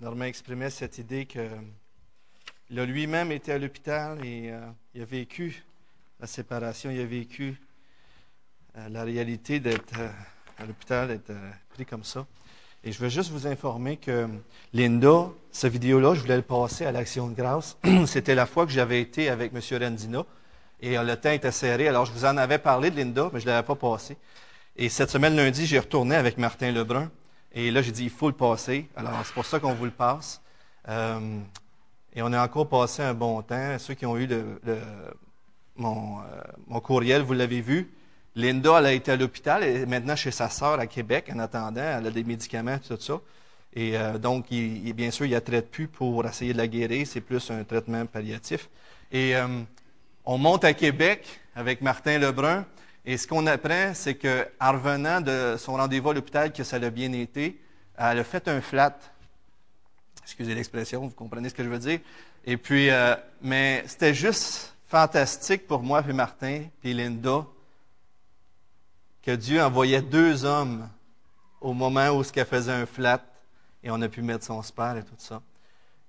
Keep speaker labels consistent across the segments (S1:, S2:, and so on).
S1: Normand exprimait cette idée que il a lui-même été à l'hôpital et euh, il a vécu la séparation, il a vécu euh, la réalité d'être euh, à l'hôpital, d'être pris comme ça. Et je veux juste vous informer que Linda, cette vidéo-là, je voulais le passer à l'Action de grâce. C'était la fois que j'avais été avec M. Renzina. Et le temps était serré. Alors, je vous en avais parlé de Linda, mais je ne l'avais pas passé. Et cette semaine, lundi, j'ai retourné avec Martin Lebrun. Et là, j'ai dit, il faut le passer. Alors, c'est pour ça qu'on vous le passe. Euh, et on a encore passé un bon temps. Ceux qui ont eu euh, mon, courriel, vous l'avez vu. Linda, elle a été à l'hôpital. Est maintenant chez sa sœur à Québec en attendant. Elle a des médicaments, tout ça. Et euh, donc, bien sûr, il ne traite plus pour essayer de la guérir. C'est plus un traitement palliatif. Et on monte à Québec avec Martin Lebrun. Et ce qu'on apprend, c'est qu'en revenant de son rendez-vous à l'hôpital, que ça l'a bien été, elle a fait un flat. Excusez l'expression, vous comprenez ce que je veux dire? Et puis, euh, mais c'était juste fantastique pour moi, puis Martin, puis Linda, que Dieu envoyait deux hommes au moment où ce qu'elle faisait un flat, et on a pu mettre son spare et tout ça.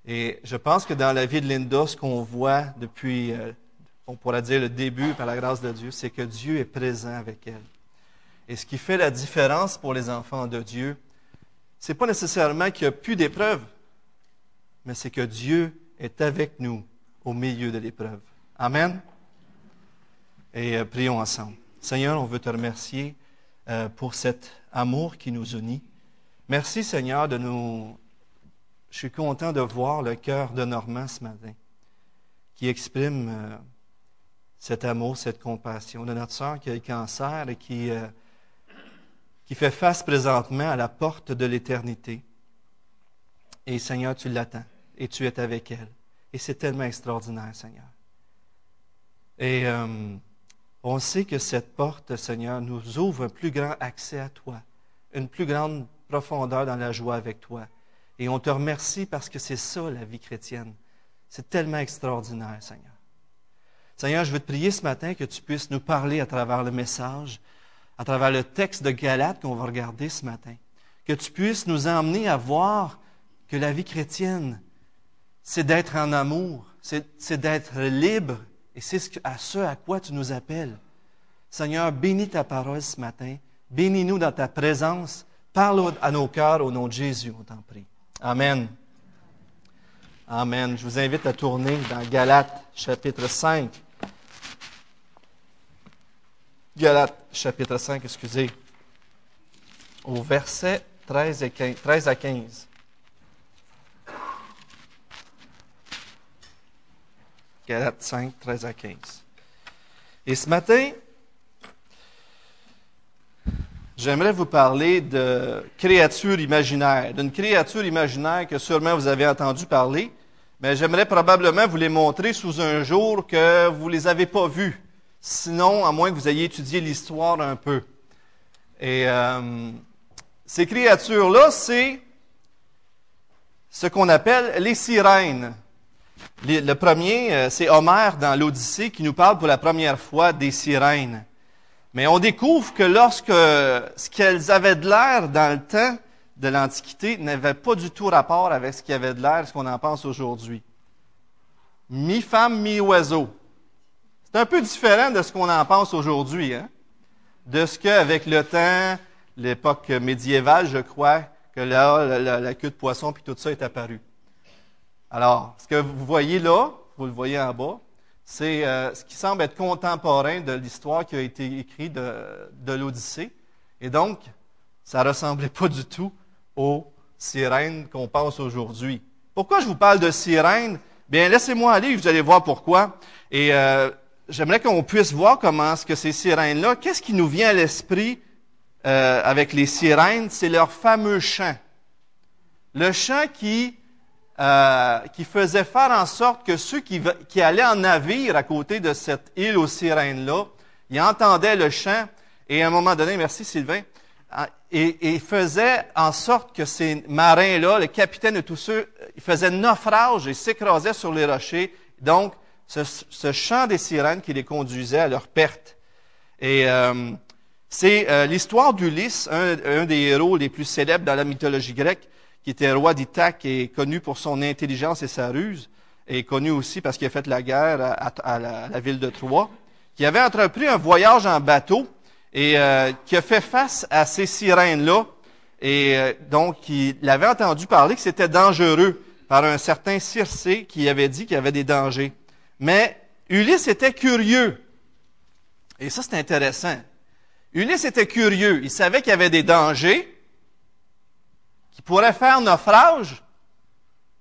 S1: Et je pense que dans la vie de Linda, ce qu'on voit depuis euh, on pourrait dire le début par la grâce de Dieu, c'est que Dieu est présent avec elle. Et ce qui fait la différence pour les enfants de Dieu, c'est pas nécessairement qu'il n'y a plus d'épreuves, mais c'est que Dieu est avec nous au milieu de l'épreuve. Amen. Et euh, prions ensemble. Seigneur, on veut te remercier euh, pour cet amour qui nous unit. Merci, Seigneur, de nous. Je suis content de voir le cœur de Normand ce matin, qui exprime euh, cet amour, cette compassion de notre sœur qui a le cancer et qui, euh, qui fait face présentement à la porte de l'éternité. Et Seigneur, tu l'attends et tu es avec elle. Et c'est tellement extraordinaire, Seigneur. Et euh, on sait que cette porte, Seigneur, nous ouvre un plus grand accès à toi, une plus grande profondeur dans la joie avec toi. Et on te remercie parce que c'est ça la vie chrétienne. C'est tellement extraordinaire, Seigneur. Seigneur, je veux te prier ce matin que tu puisses nous parler à travers le message, à travers le texte de Galate qu'on va regarder ce matin. Que tu puisses nous emmener à voir que la vie chrétienne, c'est d'être en amour, c'est d'être libre, et c'est à ce à quoi tu nous appelles. Seigneur, bénis ta parole ce matin, bénis-nous dans ta présence, parle à nos cœurs au nom de Jésus, on t'en prie. Amen. Amen. Je vous invite à tourner dans Galates chapitre 5. Galates, chapitre 5, excusez, au verset 13, et 15, 13 à 15. Galates 5, 13 à 15. Et ce matin, j'aimerais vous parler de créature imaginaire, d'une créature imaginaire que sûrement vous avez entendu parler, mais j'aimerais probablement vous les montrer sous un jour que vous ne les avez pas vus. Sinon, à moins que vous ayez étudié l'histoire un peu. Et euh, ces créatures-là, c'est ce qu'on appelle les sirènes. Le premier, euh, c'est Homère dans l'Odyssée qui nous parle pour la première fois des sirènes. Mais on découvre que lorsque ce qu'elles avaient de l'air dans le temps de l'Antiquité n'avait pas du tout rapport avec ce qui avait de l'air, ce qu'on en pense aujourd'hui. Mi-femme, mi-oiseau. C'est un peu différent de ce qu'on en pense aujourd'hui, hein? de ce qu'avec le temps, l'époque médiévale, je crois, que là, la, queue de poisson puis tout ça est apparu. Alors, ce que vous voyez là, vous le voyez en bas, c'est euh, ce qui semble être contemporain de l'histoire qui a été écrite de, l'Odyssée. Et donc, ça ne ressemblait pas du tout aux sirènes qu'on pense aujourd'hui. Pourquoi je vous parle de sirènes? Bien, laissez-moi aller, vous allez voir pourquoi. Et euh, j'aimerais qu'on puisse voir comment ce que ces sirènes-là, qu'est-ce qui nous vient à l'esprit euh, avec les sirènes, c'est leur fameux chant. Le chant qui, euh, qui faisait faire en sorte que ceux qui, qui allaient en navire à côté de cette île aux sirènes-là, ils entendaient le chant et à un moment donné, merci Sylvain, ah, et, et faisait en sorte que ces marins-là, le capitaine de tous ceux, ils faisaient naufrage et s'écrasaient sur les rochers. Donc, ce, chant des sirènes qui les conduisait à leur perte. Et euh, c'est euh, l'histoire d'Ulysse, un, des héros les plus célèbres dans la mythologie grecque, qui était roi d'Ithaque et connu pour son intelligence et sa ruse, et connu aussi parce qu'il a fait la guerre à, la, ville de Troie, qui avait entrepris un voyage en bateau et euh, qui a fait face à ces sirènes-là. Et donc, il avait entendu parler que c'était dangereux par un certain Circé qui avait dit qu'il y avait des dangers. Mais Ulysse était curieux. Et ça, c'est intéressant. Ulysse était curieux. Il savait qu'il y avait des dangers qui pourraient faire naufrage.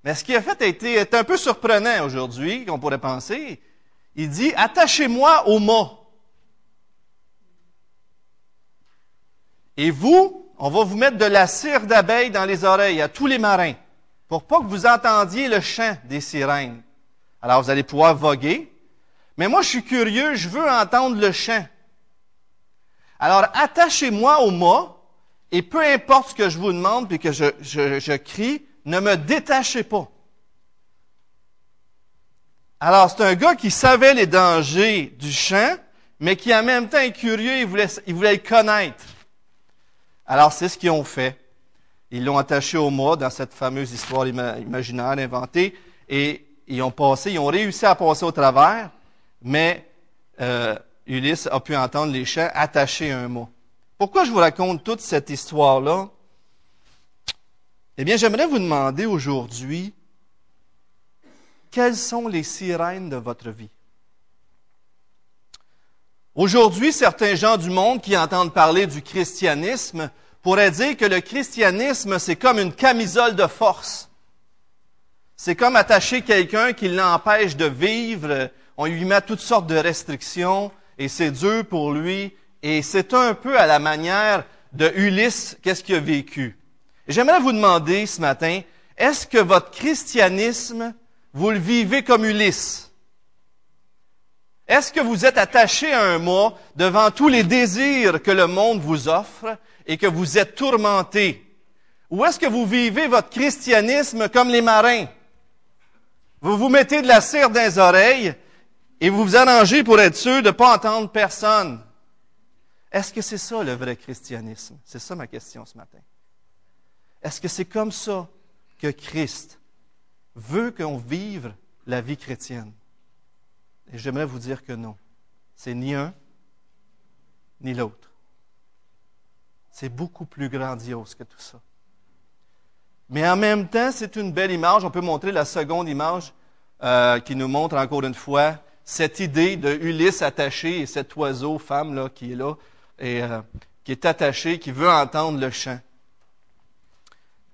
S1: Mais ce qu'il a fait a été est un peu surprenant aujourd'hui, qu'on pourrait penser. Il dit, attachez-moi au mât. Et vous, on va vous mettre de la cire d'abeille dans les oreilles à tous les marins, pour pas que vous entendiez le chant des sirènes. Alors vous allez pouvoir voguer. Mais moi, je suis curieux, je veux entendre le chant. Alors attachez-moi au mât, et peu importe ce que je vous demande, puis que je, crie, ne me détachez pas. Alors, c'est un gars qui savait les dangers du chant, mais qui en même temps est curieux, il voulait, il voulait le connaître. Alors, c'est ce qu'ils ont fait. Ils l'ont attaché au mât dans cette fameuse histoire imaginaire inventée, et ils ont passé, ils ont réussi à passer au travers, mais euh, Ulysse a pu entendre les chants attachés un mot. Pourquoi je vous raconte toute cette histoire-là? Eh bien, j'aimerais vous demander aujourd'hui, quelles sont les sirènes de votre vie? Aujourd'hui, certains gens du monde qui entendent parler du christianisme pourraient dire que le christianisme, c'est comme une camisole de force. C'est comme attacher quelqu'un qui l'empêche de vivre. On lui met toutes sortes de restrictions et c'est dur pour lui. Et c'est un peu à la manière de Ulysse, qu'est-ce qu'il a vécu? J'aimerais vous demander ce matin, est-ce que votre christianisme, vous le vivez comme Ulysse? Est-ce que vous êtes attaché à un mot devant tous les désirs que le monde vous offre et que vous êtes tourmenté? Ou est-ce que vous vivez votre christianisme comme les marins? Vous vous mettez de la cire dans les oreilles et vous vous arrangez pour être sûr de ne pas entendre personne. Est-ce que c'est ça le vrai christianisme? C'est ça ma question ce matin. Est-ce que c'est comme ça que Christ veut qu'on vive la vie chrétienne? Et j'aimerais vous dire que non. C'est ni un ni l'autre. C'est beaucoup plus grandiose que tout ça. Mais en même temps, c'est une belle image. On peut montrer la seconde image euh, qui nous montre encore une fois cette idée de Ulysse attaché et cet oiseau, femme là, qui est là, euh, qui est attaché, qui veut entendre le chant.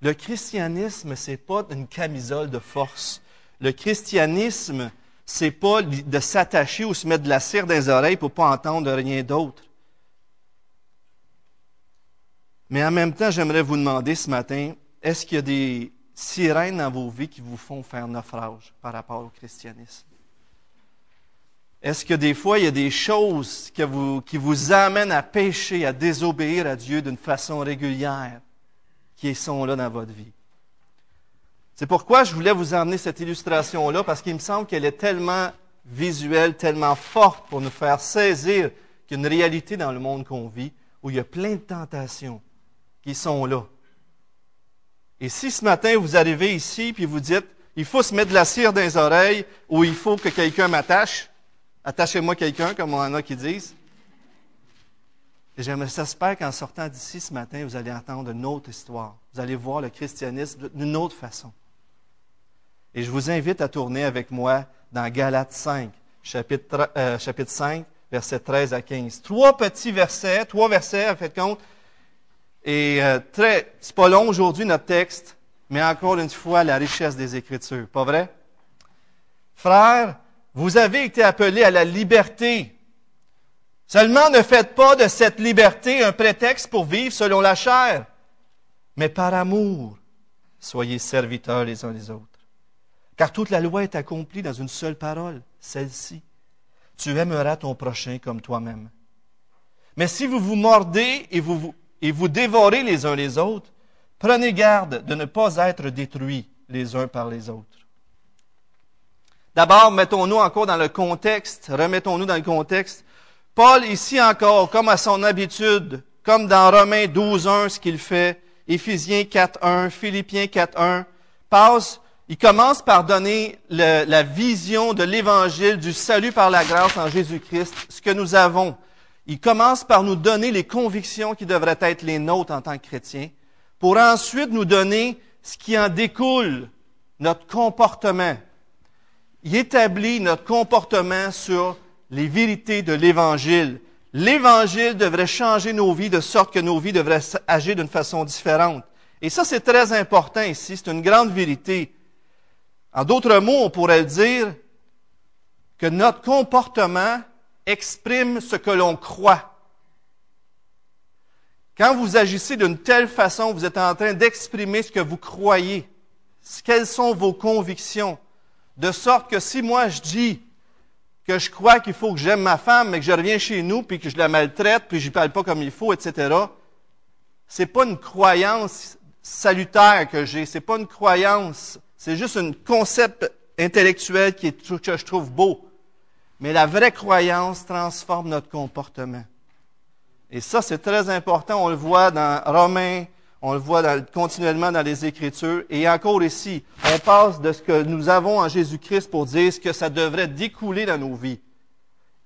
S1: Le christianisme, c'est pas une camisole de force. Le christianisme, c'est pas de s'attacher ou se mettre de la cire dans les oreilles pour pas entendre rien d'autre. Mais en même temps, j'aimerais vous demander ce matin, est-ce qu'il y a des sirènes dans vos vies qui vous font faire naufrage par rapport au christianisme? Est-ce que des fois, il y a des choses qui vous, amènent à pécher, à désobéir à Dieu d'une façon régulière? qui sont là dans votre vie? C'est pourquoi je voulais vous emmener cette illustration-là, parce qu'il me semble qu'elle est tellement visuelle, tellement forte pour nous faire saisir qu'il y a une réalité dans le monde qu'on vit, où il y a plein de tentations qui sont là. Et si ce matin vous arrivez ici puis vous dites, il faut se mettre de la cire dans les oreilles ou il faut que quelqu'un m'attache, attachez-moi quelqu'un, comme on en a qui disent, et j'espère qu'en sortant d'ici ce matin, vous allez entendre une autre histoire. Vous allez voir le christianisme d'une autre façon. Et je vous invite à tourner avec moi dans Galates 5, chapitre, euh, chapitre 5, versets 13 à 15. Trois petits versets, trois versets, faites compte. Et euh, très, c'est pas long aujourd'hui notre texte, mais encore une fois, la richesse des Écritures. Pas vrai? Frères, vous avez été appelés à la liberté. Seulement ne faites pas de cette liberté un prétexte pour vivre selon la chair, mais par amour, soyez serviteurs les uns les autres. Car toute la loi est accomplie dans une seule parole, celle-ci. Tu aimeras ton prochain comme toi-même. Mais si vous vous mordez et vous, et vous dévorez les uns les autres, prenez garde de ne pas être détruits les uns par les autres. D'abord, mettons-nous encore dans le contexte, remettons-nous dans le contexte Paul, ici encore, comme à son habitude, comme dans Romains 12, 1, ce qu'il fait, Éphésiens 4.1, Philippiens 4.1, passe, il commence par donner la vision de l'évangile du salut par la grâce en Jésus-Christ, ce que nous avons. Il commence par nous donner les convictions qui devraient être les nôtres en tant que chrétiens, pour ensuite nous donner ce qui en découle, notre comportement. Il établit notre comportement sur les vérités de l'Évangile. L'Évangile devrait changer nos vies de sorte que nos vies devraient agir d'une façon différente. Et ça, c'est très important ici. C'est une grande vérité. En d'autres mots, on pourrait dire que notre comportement exprime ce que l'on croit. Quand vous agissez d'une telle façon, vous êtes en train d'exprimer ce que vous croyez. Quelles sont vos convictions? De sorte que si moi je dis que je crois qu'il faut que j'aime ma femme, mais que je reviens chez nous, puis que je la maltraite, puis je ne parle pas comme il faut, etc., c'est pas une croyance salutaire que j'ai, c'est pas une croyance, c'est juste un concept intellectuel qui est, que je trouve beau. Mais la vraie croyance transforme notre comportement. Et ça, c'est très important. On le voit dans Romains on le voit continuellement dans les Écritures. Et encore ici, on passe de ce que nous avons en Jésus-Christ pour dire ce que ça devrait découler dans nos vies.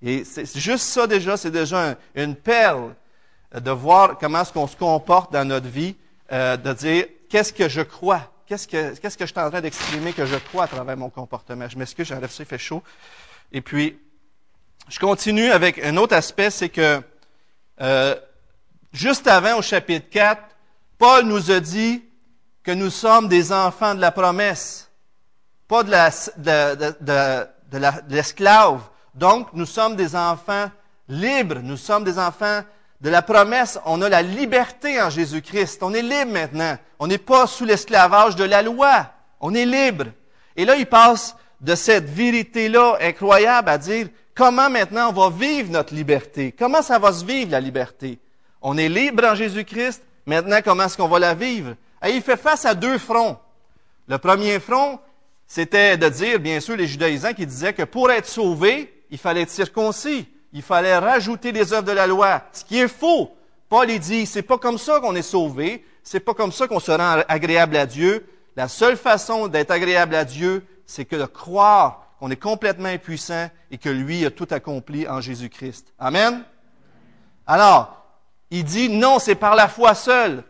S1: Et c'est juste ça déjà, c'est déjà une perle de voir comment est-ce qu'on se comporte dans notre vie, euh, de dire qu'est-ce que je crois, qu'est-ce que, qu'est-ce que je suis en train d'exprimer que je crois à travers mon comportement? Je m'excuse, j'enlève ça, fait chaud. Et puis, je continue avec un autre aspect, c'est que euh, juste avant, au chapitre 4, Paul nous a dit que nous sommes des enfants de la promesse, pas de, l'esclave. Donc, nous sommes des enfants libres, nous sommes des enfants de la promesse. On a la liberté en Jésus-Christ. On est libre maintenant. On n'est pas sous l'esclavage de la loi. On est libre. Et là, il passe de cette vérité-là incroyable à dire comment maintenant on va vivre notre liberté? Comment ça va se vivre la liberté? On est libre en Jésus-Christ, Maintenant, comment est-ce qu'on va la vivre? Et il fait face à deux fronts. Le premier front, c'était de dire, bien sûr, les judaïsants qui disaient que pour être sauvé, il fallait être circoncis. Il fallait rajouter les œuvres de la loi. Ce qui est faux. Paul, il dit, c'est pas comme ça qu'on est sauvé. C'est pas comme ça qu'on se rend agréable à Dieu. La seule façon d'être agréable à Dieu, c'est que de croire qu'on est complètement impuissant et que lui a tout accompli en Jésus-Christ. Amen? Alors, il dit non, c'est par la foi seule.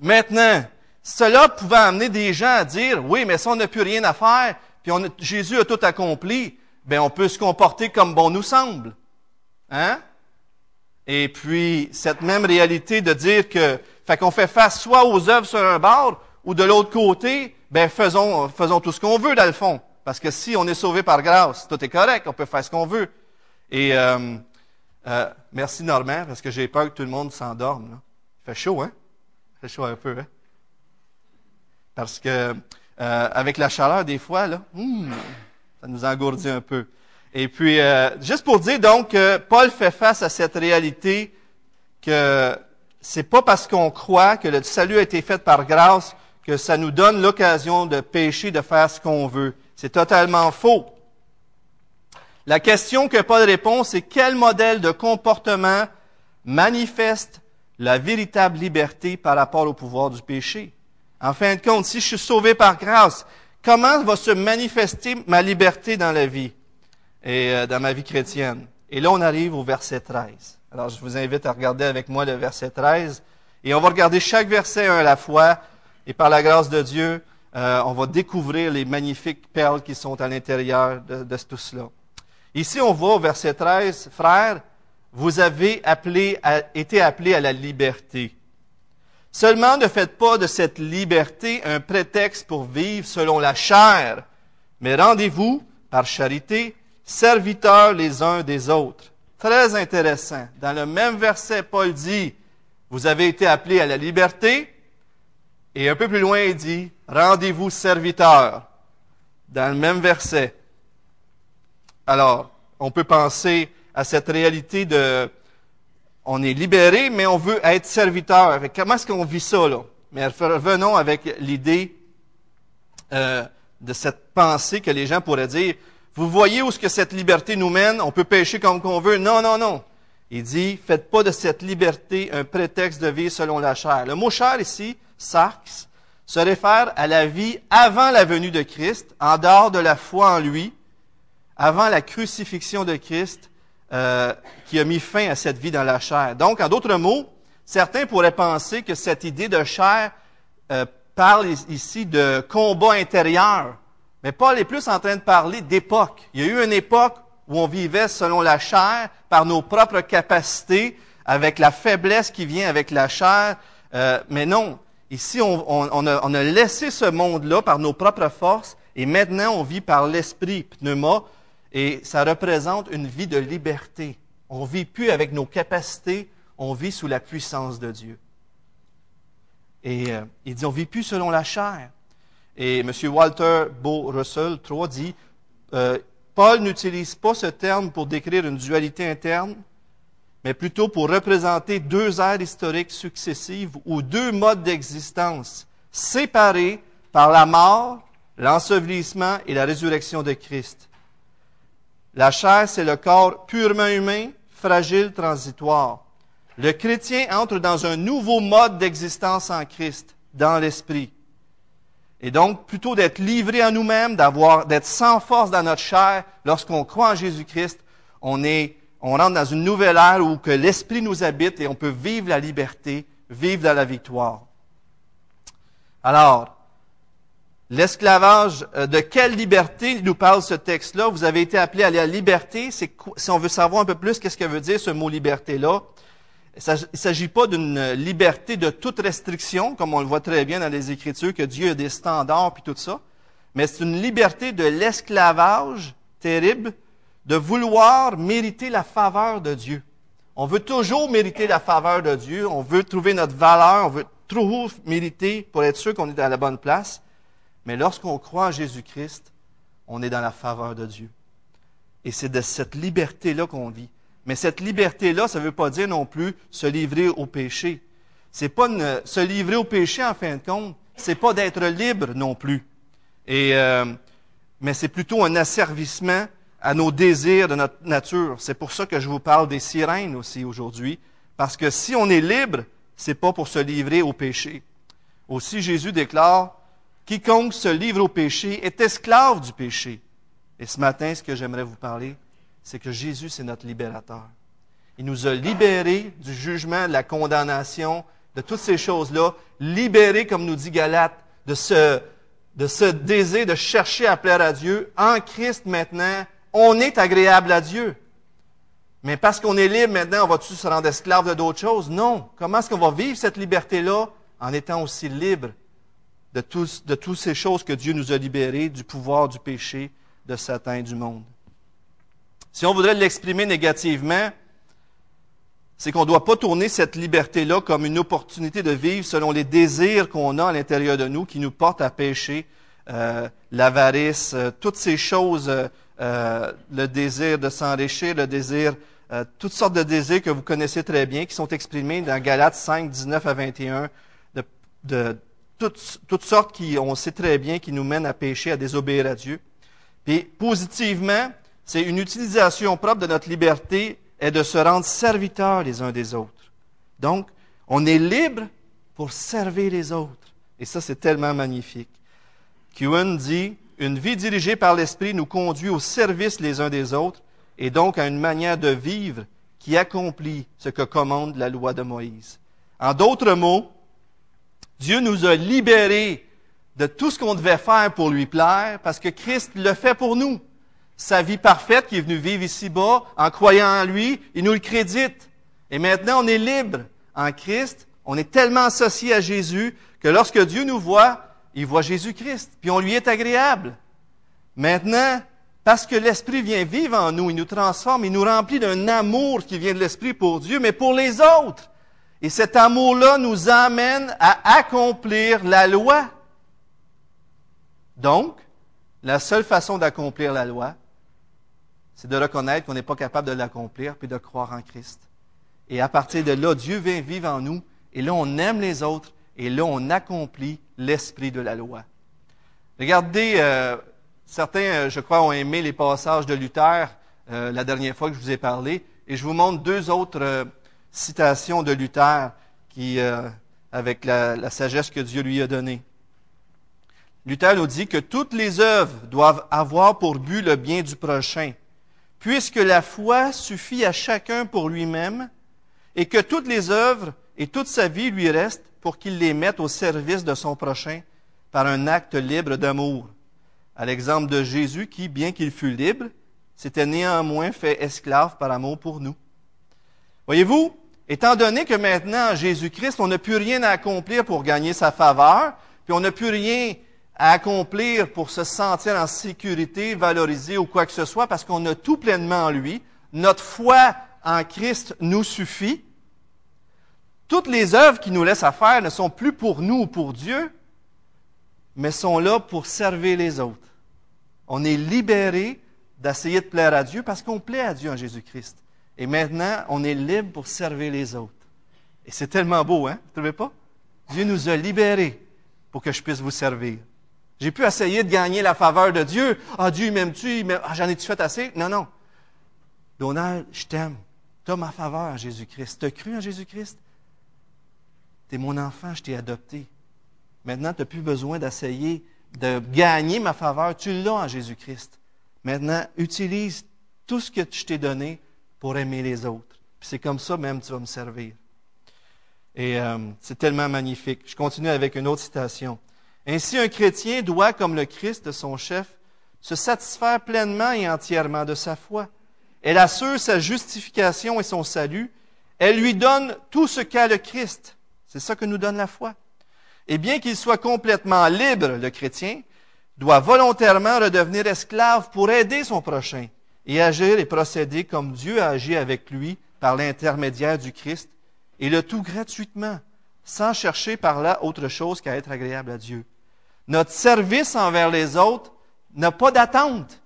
S1: Maintenant, cela pouvait amener des gens à dire, oui, mais si on n'a plus rien à faire, puis Jésus a tout accompli, ben on peut se comporter comme bon nous semble. Hein? Et puis, cette même réalité de dire que, fait qu'on fait face soit aux œuvres sur un bord, ou de l'autre côté, ben faisons, faisons tout ce qu'on veut dans le fond. Parce que si on est sauvé par grâce, tout est correct, on peut faire ce qu'on veut. Et euh, euh, merci Normand, parce que j'ai peur que tout le monde s'endorme. Il fait chaud, hein? Il fait chaud un peu, hein? Parce que euh, avec la chaleur, des fois, là, hmm, ça nous engourdit un peu. Et puis, euh, juste pour dire donc que Paul fait face à cette réalité que c'est pas parce qu'on croit que le salut a été fait par grâce que ça nous donne l'occasion de pécher, de faire ce qu'on veut. C'est totalement faux. La question que Paul répond, c'est quel modèle de comportement manifeste la véritable liberté par rapport au pouvoir du péché? En fin de compte, si je suis sauvé par grâce, comment va se manifester ma liberté dans la vie et euh, dans ma vie chrétienne? Et là, on arrive au verset 13. Alors, je vous invite à regarder avec moi le verset 13. Et on va regarder chaque verset un à la fois. Et par la grâce de Dieu, euh, on va découvrir les magnifiques perles qui sont à l'intérieur de, tout cela. Ici, on voit au verset 13, frères, vous avez été appelés à la liberté. Seulement ne faites pas de cette liberté un prétexte pour vivre selon la chair, mais rendez-vous, par charité, serviteurs les uns des autres. Très intéressant. Dans le même verset, Paul dit, vous avez été appelés à la liberté, et un peu plus loin, il dit, rendez-vous serviteurs. Dans le même verset. Alors, on peut penser à cette réalité de, on est libéré, mais on veut être serviteur. comment est-ce qu'on vit ça, là? Mais revenons avec l'idée euh, de cette pensée que les gens pourraient dire, vous voyez où ce que cette liberté nous mène? On peut pécher comme qu'on veut. Non, non, non. Il dit, faites pas de cette liberté un prétexte de vivre selon la chair. Le mot chair ici, sarx, se réfère à la vie avant la venue de Christ, en dehors de la foi en lui, avant la crucifixion de Christ, euh, qui a mis fin à cette vie dans la chair. Donc, en d'autres mots, certains pourraient penser que cette idée de chair euh, parle ici de combat intérieur, mais Paul est plus en train de parler d'époque. Il y a eu une époque où on vivait selon la chair, par nos propres capacités, avec la faiblesse qui vient avec la chair. Euh, mais non, ici, on, a, laissé ce monde-là par nos propres forces, et maintenant, on vit par l'esprit, pneuma, et ça représente une vie de liberté. On vit plus avec nos capacités, on vit sous la puissance de Dieu. Et euh, il dit, on vit plus selon la chair. Et M. Walter Beau Russell, 3, dit, euh, Paul n'utilise pas ce terme pour décrire une dualité interne, mais plutôt pour représenter deux ères historiques successives ou deux modes d'existence séparés par la mort, l'ensevelissement et la résurrection de Christ. La chair, c'est le corps purement humain, fragile, transitoire. Le chrétien entre dans un nouveau mode d'existence en Christ, dans l'esprit. Et donc, plutôt d'être livré à nous-mêmes, d'avoir, d'être sans force dans notre chair, lorsqu'on croit en Jésus-Christ, on est, on rentre dans une nouvelle ère où que l'Esprit nous habite et on peut vivre la liberté, vivre dans la victoire. Alors, l'esclavage, euh, de quelle liberté nous parle ce texte-là? Vous avez été appelé à la liberté. Si on veut savoir un peu plus qu'est-ce que veut dire ce mot liberté-là, il ne s'agit pas d'une liberté de toute restriction, comme on le voit très bien dans les Écritures, que Dieu a des standards puis tout ça, mais c'est une liberté de l'esclavage terrible, de vouloir mériter la faveur de Dieu. On veut toujours mériter la faveur de Dieu, on veut trouver notre valeur, on veut toujours mériter pour être sûr qu'on est à la bonne place. Mais lorsqu'on croit en Jésus-Christ, on est dans la faveur de Dieu. Et c'est de cette liberté-là qu'on vit. Mais cette liberté-là, ça ne veut pas dire non plus se livrer au péché. C'est pas se livrer au péché en fin de compte, c'est pas d'être libre non plus. Et euh, mais c'est plutôt un asservissement à nos désirs de notre nature. C'est pour ça que je vous parle des sirènes aussi aujourd'hui, parce que si on est libre, c'est pas pour se livrer au péché. Aussi Jésus déclare quiconque se livre au péché est esclave du péché. Et ce matin, ce que j'aimerais vous parler, c'est que Jésus, c'est notre libérateur. Il nous a libérés du jugement, de la condamnation, de toutes ces choses-là, libérés, comme nous dit Galate, de ce, de ce désir de chercher à plaire à Dieu. En Christ, maintenant, on est agréable à Dieu. Mais parce qu'on est libre maintenant, on va-tu se rendre esclave de d'autres choses? Non. Comment est-ce qu'on va vivre cette liberté-là? En étant aussi libre de, toutes ces choses que Dieu nous a libérées, du pouvoir du péché, de Satan et du monde? Si on voudrait l'exprimer négativement, c'est qu'on ne doit pas tourner cette liberté-là comme une opportunité de vivre selon les désirs qu'on a à l'intérieur de nous qui nous portent à pécher, euh, l'avarice, euh, toutes ces choses, euh, le désir de s'enrichir, le désir, toutes sortes de désirs que vous connaissez très bien, qui sont exprimés dans Galates 5, 19 à 21, de, de toutes, toutes sortes qui, on sait très bien, qui nous mènent à pécher, à désobéir à Dieu. Puis positivement, c'est une utilisation propre de notre liberté est de se rendre serviteurs les uns des autres. Donc, on est libre pour servir les autres. Et ça, c'est tellement magnifique. Kuhn dit, une vie dirigée par l'Esprit nous conduit au service les uns des autres et donc à une manière de vivre qui accomplit ce que commande la loi de Moïse. En d'autres mots, Dieu nous a libérés de tout ce qu'on devait faire pour lui plaire parce que Christ le fait pour nous sa vie parfaite qui est venue vivre ici-bas, en croyant en lui, il nous le crédite. Et maintenant, on est libre en Christ. On est tellement associé à Jésus que lorsque Dieu nous voit, il voit Jésus-Christ, puis on lui est agréable. Maintenant, parce que l'Esprit vient vivre en nous, il nous transforme, il nous remplit d'un amour qui vient de l'Esprit pour Dieu, mais pour les autres. Et cet amour-là nous amène à accomplir la loi. Donc, la seule façon d'accomplir la loi, c'est de reconnaître qu'on n'est pas capable de l'accomplir, puis de croire en Christ. Et à partir de là, Dieu vient vivre en nous, et là, on aime les autres, et là, on accomplit l'esprit de la loi. Regardez, euh, certains, euh, je crois, ont aimé les passages de Luther euh, la dernière fois que je vous ai parlé, et je vous montre deux autres citations de Luther qui, avec la sagesse que Dieu lui a donnée. Luther nous dit que toutes les œuvres doivent avoir pour but le bien du prochain, puisque la foi suffit à chacun pour lui-même, et que toutes les œuvres et toute sa vie lui restent pour qu'il les mette au service de son prochain par un acte libre d'amour. À l'exemple de Jésus qui, bien qu'il fût libre, s'était néanmoins fait esclave par amour pour nous. Voyez-vous, étant donné que maintenant, Jésus-Christ, on n'a plus rien à accomplir pour gagner sa faveur, puis on n'a plus rien à accomplir pour se sentir en sécurité, valorisé ou quoi que ce soit, parce qu'on a tout pleinement en lui, notre foi en Christ nous suffit, toutes les œuvres qui nous laissent à faire ne sont plus pour nous ou pour Dieu, mais sont là pour servir les autres. On est libéré d'essayer de plaire à Dieu parce qu'on plaît à Dieu en Jésus-Christ. Et maintenant, on est libre pour servir les autres. Et c'est tellement beau, hein? Vous trouvez pas? Dieu nous a libérés pour que je puisse vous servir. J'ai pu essayer de gagner la faveur de Dieu. Ah, Dieu m'aime-tu? Ah, j'en ai-tu fait assez? Non, non. Donald, je t'aime. Tu as ma faveur en Jésus-Christ. Tu as cru en Jésus-Christ? Tu es mon enfant, je t'ai adopté. Maintenant, tu n'as plus besoin d'essayer de gagner ma faveur. Tu l'as en Jésus-Christ. Maintenant, utilise tout ce que je t'ai donné pour aimer les autres. c'est comme ça même tu vas me servir. Et euh, c'est tellement magnifique. Je continue avec une autre citation. Ainsi, un chrétien doit, comme le Christ, son chef, se satisfaire pleinement et entièrement de sa foi. Elle assure sa justification et son salut. Elle lui donne tout ce qu'a le Christ. C'est ça que nous donne la foi. Et bien qu'il soit complètement libre, le chrétien doit volontairement redevenir esclave pour aider son prochain et agir et procéder comme Dieu a agi avec lui par l'intermédiaire du Christ, et le tout gratuitement, sans chercher par là autre chose qu'à être agréable à Dieu. Notre service envers les autres n'a pas d'attente.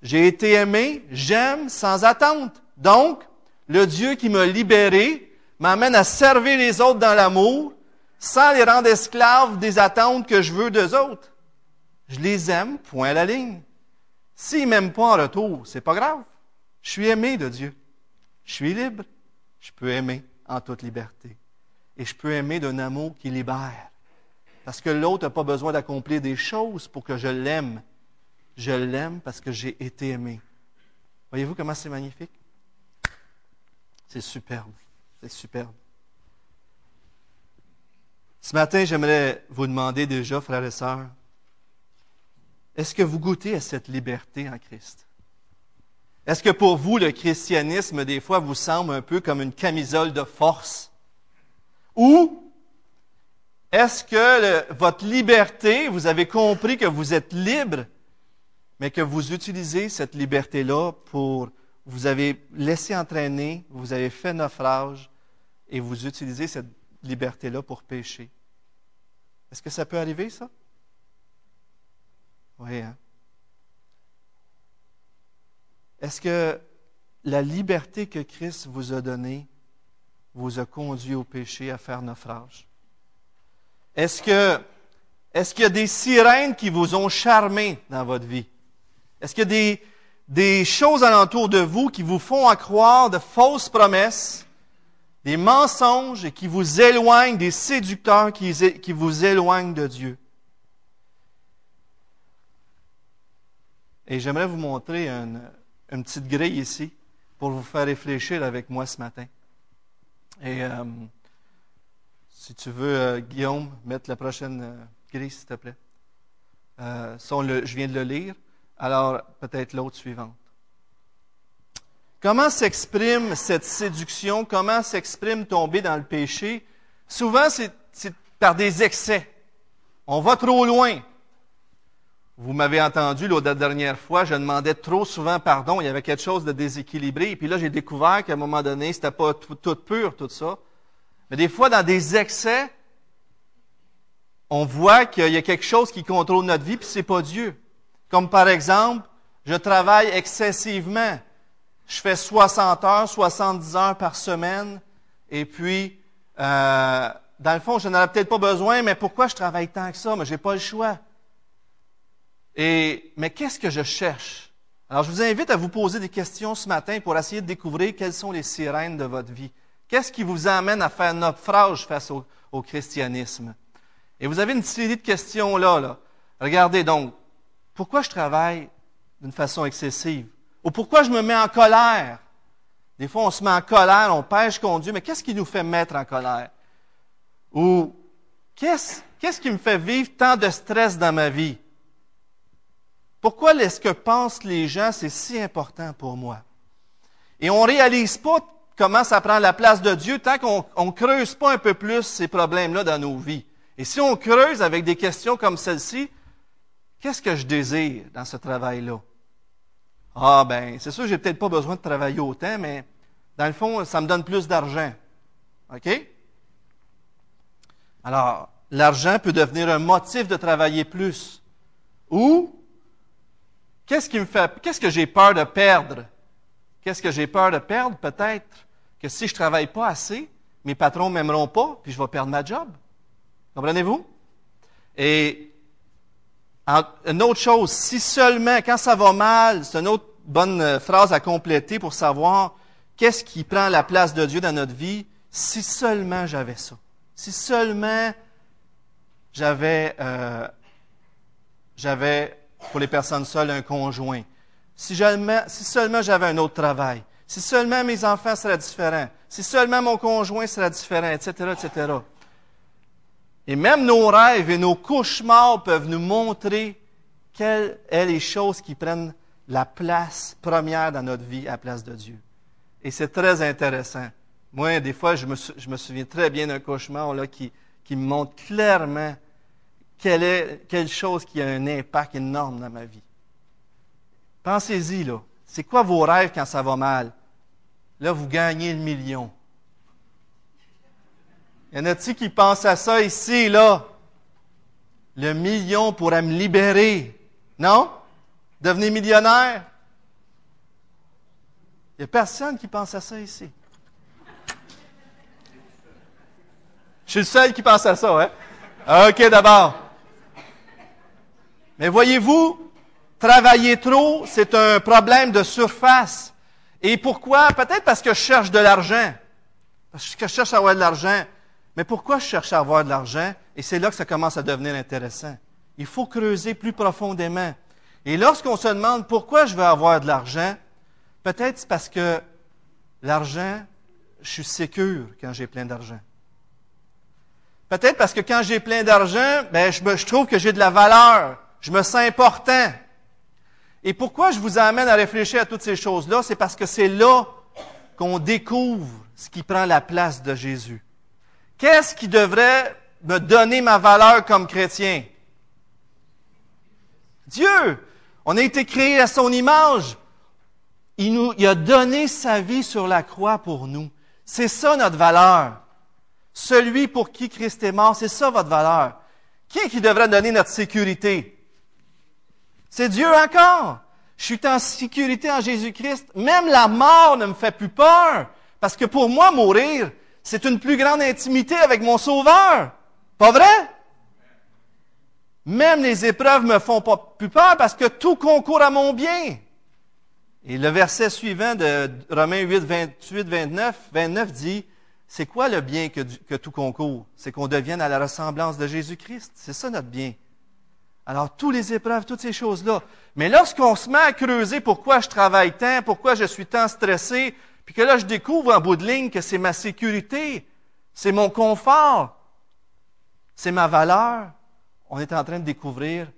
S1: J'ai été aimé, j'aime sans attente. Donc, le Dieu qui m'a libéré m'amène à servir les autres dans l'amour, sans les rendre esclaves des attentes que je veux d'eux autres. Je les aime, point à la ligne. S'ils m'aiment pas en retour, c'est pas grave. Je suis aimé de Dieu. Je suis libre. Je peux aimer en toute liberté. Et je peux aimer d'un amour qui libère. Parce que l'autre n'a pas besoin d'accomplir des choses pour que je l'aime. Je l'aime parce que j'ai été aimé. Voyez-vous comment c'est magnifique? C'est superbe. C'est superbe. Ce matin, j'aimerais vous demander déjà, frères et sœurs, est-ce que vous goûtez à cette liberté en Christ? Est-ce que pour vous, le christianisme, des fois, vous semble un peu comme une camisole de force? Ou est-ce que votre liberté, vous avez compris que vous êtes libre, mais que vous utilisez cette liberté-là pour, vous avez laissé entraîner, vous avez fait naufrage, et vous utilisez cette liberté-là pour pécher. Est-ce que ça peut arriver, ça? Oui, hein? Est-ce que la liberté que Christ vous a donnée vous a conduit au péché à faire naufrage? Est-ce que est-ce qu'il y a des sirènes qui vous ont charmé dans votre vie? Est-ce qu'il y a des, des choses alentour de vous qui vous font croire de fausses promesses? Des mensonges qui vous éloignent, des séducteurs qui, vous éloignent de Dieu. Et j'aimerais vous montrer une, petite grille ici pour vous faire réfléchir avec moi ce matin. Et euh, si tu veux, euh, Guillaume, mettre la prochaine euh, grille, s'il te plaît. Je viens de le lire. Alors, peut-être l'autre suivante. Comment s'exprime cette séduction? Comment s'exprime tomber dans le péché? Souvent, c'est par des excès. On va trop loin. Vous m'avez entendu la dernière fois, je demandais trop souvent pardon. Il y avait quelque chose de déséquilibré. Et puis là, j'ai découvert qu'à un moment donné, c'était pas tout, pur, tout ça. Mais des fois, dans des excès, on voit qu'il y a quelque chose qui contrôle notre vie, puis c'est pas Dieu. Comme par exemple, je travaille excessivement je fais 60 heures, 70 heures par semaine, et puis, euh, dans le fond, je n'en ai peut-être pas besoin, mais pourquoi je travaille tant que ça? Mais j'ai pas le choix. Et, mais qu'est-ce que je cherche? Alors, je vous invite à vous poser des questions ce matin pour essayer de découvrir quelles sont les sirènes de votre vie. Qu'est-ce qui vous amène à faire naufrage face au, au christianisme? Et vous avez une série de questions là, là. Regardez donc, pourquoi je travaille d'une façon excessive? Ou pourquoi je me mets en colère? Des fois, on se met en colère, on pêche contre Dieu, mais qu'est-ce qui nous fait mettre en colère? Ou qu'est-ce, qu'est-ce qui me fait vivre tant de stress dans ma vie? Pourquoi est-ce que pensent les gens, c'est si important pour moi? Et on ne réalise pas comment ça prend la place de Dieu tant qu'on ne creuse pas un peu plus ces problèmes-là dans nos vies. Et si on creuse avec des questions comme celle-ci, qu'est-ce que je désire dans ce travail-là? Ah ben, c'est sûr j'ai peut-être pas besoin de travailler autant, mais dans le fond, ça me donne plus d'argent. OK? Alors, l'argent peut devenir un motif de travailler plus. Ou, qu'est-ce qui me fait, qu'est-ce que j'ai peur de perdre? Qu'est-ce que j'ai peur de perdre? Peut-être? Que si je travaille pas assez, mes patrons m'aimeront pas, puis je vais perdre ma job. Comprenez-vous? Et une autre chose, si seulement, quand ça va mal, c'est une autre bonne euh, phrase à compléter pour savoir qu'est-ce qui prend la place de Dieu dans notre vie, si seulement j'avais ça. Si seulement j'avais, euh, j'avais, pour les personnes seules, un conjoint. Si, si seulement j'avais un autre travail. Si seulement mes enfants seraient différents. Si seulement mon conjoint serait différent, etc., etc. Et même nos rêves et nos cauchemars peuvent nous montrer quelles sont les choses qui prennent la place première dans notre vie à la place de Dieu. Et c'est très intéressant. Moi, des fois, je me, souviens très bien d'un cauchemar là, qui, qui me montre clairement quelle chose qui a un impact énorme dans ma vie. Pensez-y, là. C'est quoi vos rêves quand ça va mal? Là, vous gagnez le million. Y en a-t-il qui pensent à ça ici, là? Le million pourrait me libérer. Non? Devenir millionnaire? Il n'y a personne qui pense à ça ici. Je suis le seul qui pense à ça, hein? OK, d'abord. Mais voyez-vous, travailler trop, c'est un problème de surface. Et pourquoi? Peut-être parce que je cherche de l'argent. Parce que je cherche à avoir de l'argent. Mais pourquoi je cherche à avoir de l'argent? Et c'est là que ça commence à devenir intéressant. Il faut creuser plus profondément. Et lorsqu'on se demande pourquoi je veux avoir de l'argent, peut-être c'est parce que l'argent, je suis sécure quand j'ai plein d'argent. Peut-être parce que quand j'ai plein d'argent, ben, je, je trouve que j'ai de la valeur. Je me sens important. Et pourquoi je vous amène à réfléchir à toutes ces choses-là? C'est parce que c'est là qu'on découvre ce qui prend la place de Jésus. Qu'est-ce qui devrait me donner ma valeur comme chrétien? Dieu. On a été créé à son image. Il nous il a donné sa vie sur la croix pour nous. C'est ça notre valeur. Celui pour qui Christ est mort, c'est ça votre valeur. Qui est qui devrait donner notre sécurité? C'est Dieu encore. Je suis en sécurité en Jésus-Christ. Même la mort ne me fait plus peur. Parce que pour moi, mourir, c'est une plus grande intimité avec mon Sauveur. Pas vrai? Même les épreuves me font pas plus peur parce que tout concourt à mon bien. Et le verset suivant de Romains 8, 28, 29, 29 dit, c'est quoi le bien que, que tout concourt? C'est qu'on devienne à la ressemblance de Jésus-Christ. C'est ça notre bien. Alors, tous les épreuves, toutes ces choses-là. Mais lorsqu'on se met à creuser pourquoi je travaille tant, pourquoi je suis tant stressé, puis que là, je découvre en bout de ligne que c'est ma sécurité, c'est mon confort, c'est ma valeur, on est en train de découvrir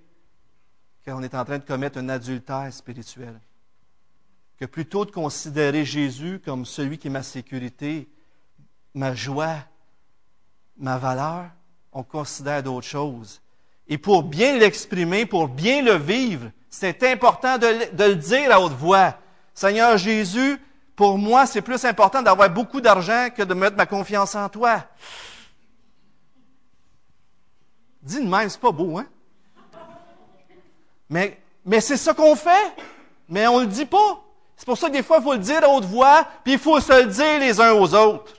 S1: qu'on est en train de commettre un adultère spirituel. Que plutôt de considérer Jésus comme celui qui est ma sécurité, ma joie, ma valeur, on considère d'autres choses. Et pour bien l'exprimer, pour bien le vivre, c'est important de, le dire à haute voix. Seigneur Jésus, pour moi, c'est plus important d'avoir beaucoup d'argent que de mettre ma confiance en toi. Dis de même, c'est pas beau, hein? Mais, mais c'est ça qu'on fait. Mais on le dit pas. C'est pour ça que des fois, il faut le dire à haute voix, puis il faut se le dire les uns aux autres.